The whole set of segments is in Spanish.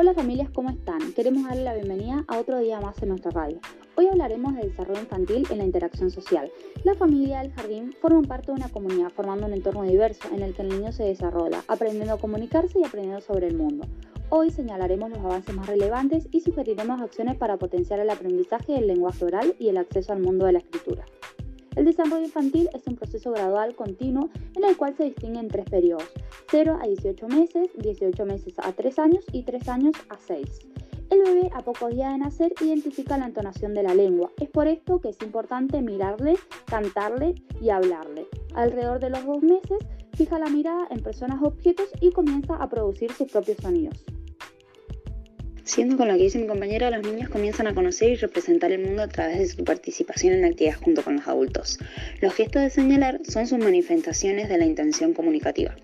Hola familias, ¿cómo están? Queremos darle la bienvenida a otro día más en nuestra radio. Hoy hablaremos del desarrollo infantil en la interacción social. La familia del jardín forma parte de una comunidad formando un entorno diverso en el que el niño se desarrolla, aprendiendo a comunicarse y aprendiendo sobre el mundo. Hoy señalaremos los avances más relevantes y sugeriremos acciones para potenciar el aprendizaje del lenguaje oral y el acceso al mundo de la escritura. El desarrollo infantil es un proceso gradual continuo en el cual se distinguen tres periodos, 0 a 18 meses, 18 meses a 3 años y 3 años a 6. El bebé a pocos días de nacer identifica la entonación de la lengua. Es por esto que es importante mirarle, cantarle y hablarle. Alrededor de los dos meses, fija la mirada en personas objetos y comienza a producir sus propios sonidos. Siendo con lo que dice mi compañera, los niños comienzan a conocer y representar el mundo a través de su participación en actividades junto con los adultos. Los gestos de señalar son sus manifestaciones de la intención comunicativa.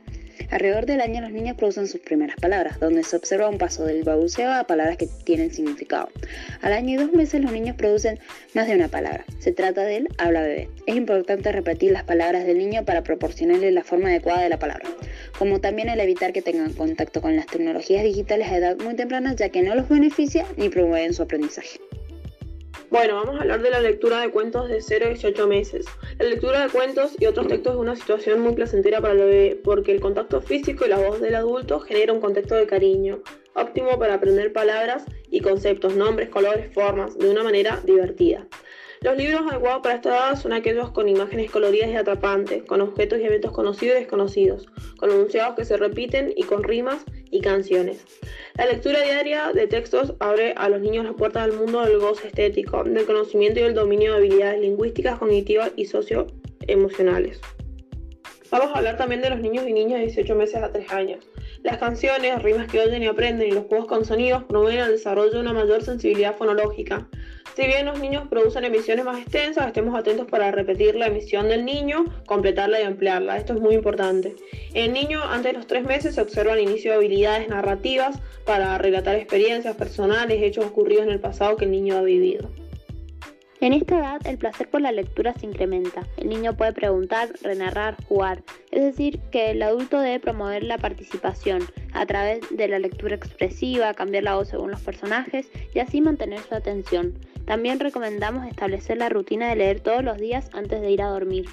Alrededor del año los niños producen sus primeras palabras, donde se observa un paso del balbuceo a palabras que tienen significado. Al año y dos meses los niños producen más de una palabra. Se trata del habla bebé. Es importante repetir las palabras del niño para proporcionarle la forma adecuada de la palabra, como también el evitar que tengan contacto con las tecnologías digitales a edad muy temprana, ya que no los beneficia ni promueven su aprendizaje. Bueno, vamos a hablar de la lectura de cuentos de 0 a 18 meses. La lectura de cuentos y otros textos es una situación muy placentera para el bebé porque el contacto físico y la voz del adulto genera un contexto de cariño, óptimo para aprender palabras y conceptos, nombres, colores, formas, de una manera divertida. Los libros adecuados para esta edad son aquellos con imágenes coloridas y atrapantes, con objetos y eventos conocidos y desconocidos, con enunciados que se repiten y con rimas y canciones. La lectura diaria de textos abre a los niños las puertas al mundo del gozo estético, del conocimiento y del dominio de habilidades lingüísticas, cognitivas y socioemocionales. Vamos a hablar también de los niños y niñas de 18 meses a 3 años. Las canciones, rimas que oyen y aprenden y los juegos con sonidos promueven el desarrollo de una mayor sensibilidad fonológica, si bien los niños producen emisiones más extensas, estemos atentos para repetir la emisión del niño, completarla y ampliarla. Esto es muy importante. En el niño, antes de los tres meses, se observa el inicio de habilidades narrativas para relatar experiencias personales, hechos ocurridos en el pasado que el niño ha vivido. En esta edad el placer por la lectura se incrementa. El niño puede preguntar, renarrar, jugar. Es decir, que el adulto debe promover la participación a través de la lectura expresiva, cambiar la voz según los personajes y así mantener su atención. También recomendamos establecer la rutina de leer todos los días antes de ir a dormir.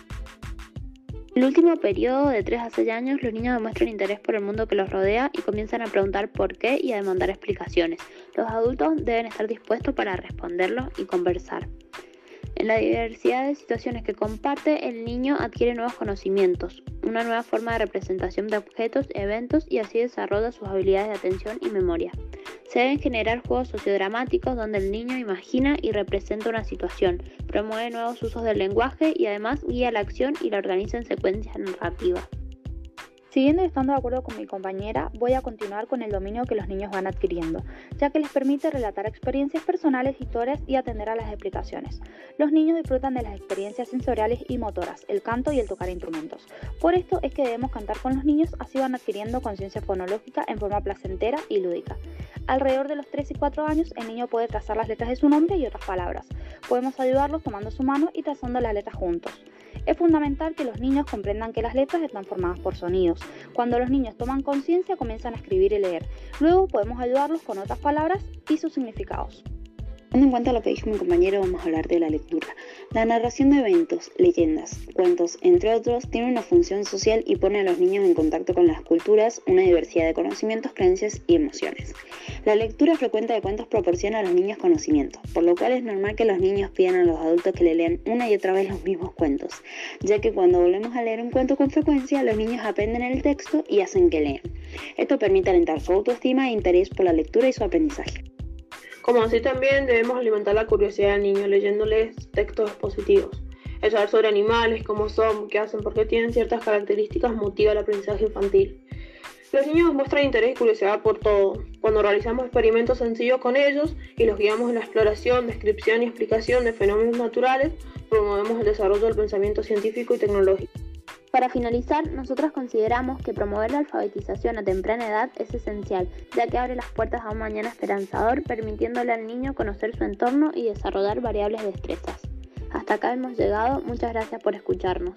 En el último periodo de 3 a 6 años, los niños demuestran interés por el mundo que los rodea y comienzan a preguntar por qué y a demandar explicaciones. Los adultos deben estar dispuestos para responderlos y conversar. En la diversidad de situaciones que comparte, el niño adquiere nuevos conocimientos, una nueva forma de representación de objetos, eventos y así desarrolla sus habilidades de atención y memoria. Se deben generar juegos sociodramáticos donde el niño imagina y representa una situación, promueve nuevos usos del lenguaje y además guía la acción y la organiza en secuencias narrativas. Siguiendo y estando de acuerdo con mi compañera, voy a continuar con el dominio que los niños van adquiriendo, ya que les permite relatar experiencias personales, historias y atender a las explicaciones. Los niños disfrutan de las experiencias sensoriales y motoras, el canto y el tocar instrumentos. Por esto es que debemos cantar con los niños, así van adquiriendo conciencia fonológica en forma placentera y lúdica. Alrededor de los 3 y 4 años, el niño puede trazar las letras de su nombre y otras palabras. Podemos ayudarlos tomando su mano y trazando las letras juntos. Es fundamental que los niños comprendan que las letras están formadas por sonidos. Cuando los niños toman conciencia comienzan a escribir y leer. Luego podemos ayudarlos con otras palabras y sus significados. Teniendo en cuenta lo que dijo mi compañero, vamos a hablar de la lectura. La narración de eventos, leyendas, cuentos, entre otros, tiene una función social y pone a los niños en contacto con las culturas, una diversidad de conocimientos, creencias y emociones. La lectura frecuente de cuentos proporciona a los niños conocimiento, por lo cual es normal que los niños pidan a los adultos que le lean una y otra vez los mismos cuentos, ya que cuando volvemos a leer un cuento con frecuencia, los niños aprenden el texto y hacen que lean. Esto permite alentar su autoestima e interés por la lectura y su aprendizaje. Como así también debemos alimentar la curiosidad del niño leyéndoles textos positivos. El saber sobre animales, cómo son, qué hacen, por qué tienen ciertas características motiva el aprendizaje infantil. Los niños muestran interés y curiosidad por todo. Cuando realizamos experimentos sencillos con ellos y los guiamos en la exploración, descripción y explicación de fenómenos naturales, promovemos el desarrollo del pensamiento científico y tecnológico. Para finalizar, nosotros consideramos que promover la alfabetización a temprana edad es esencial, ya que abre las puertas a un mañana esperanzador, permitiéndole al niño conocer su entorno y desarrollar variables destrezas. Hasta acá hemos llegado, muchas gracias por escucharnos.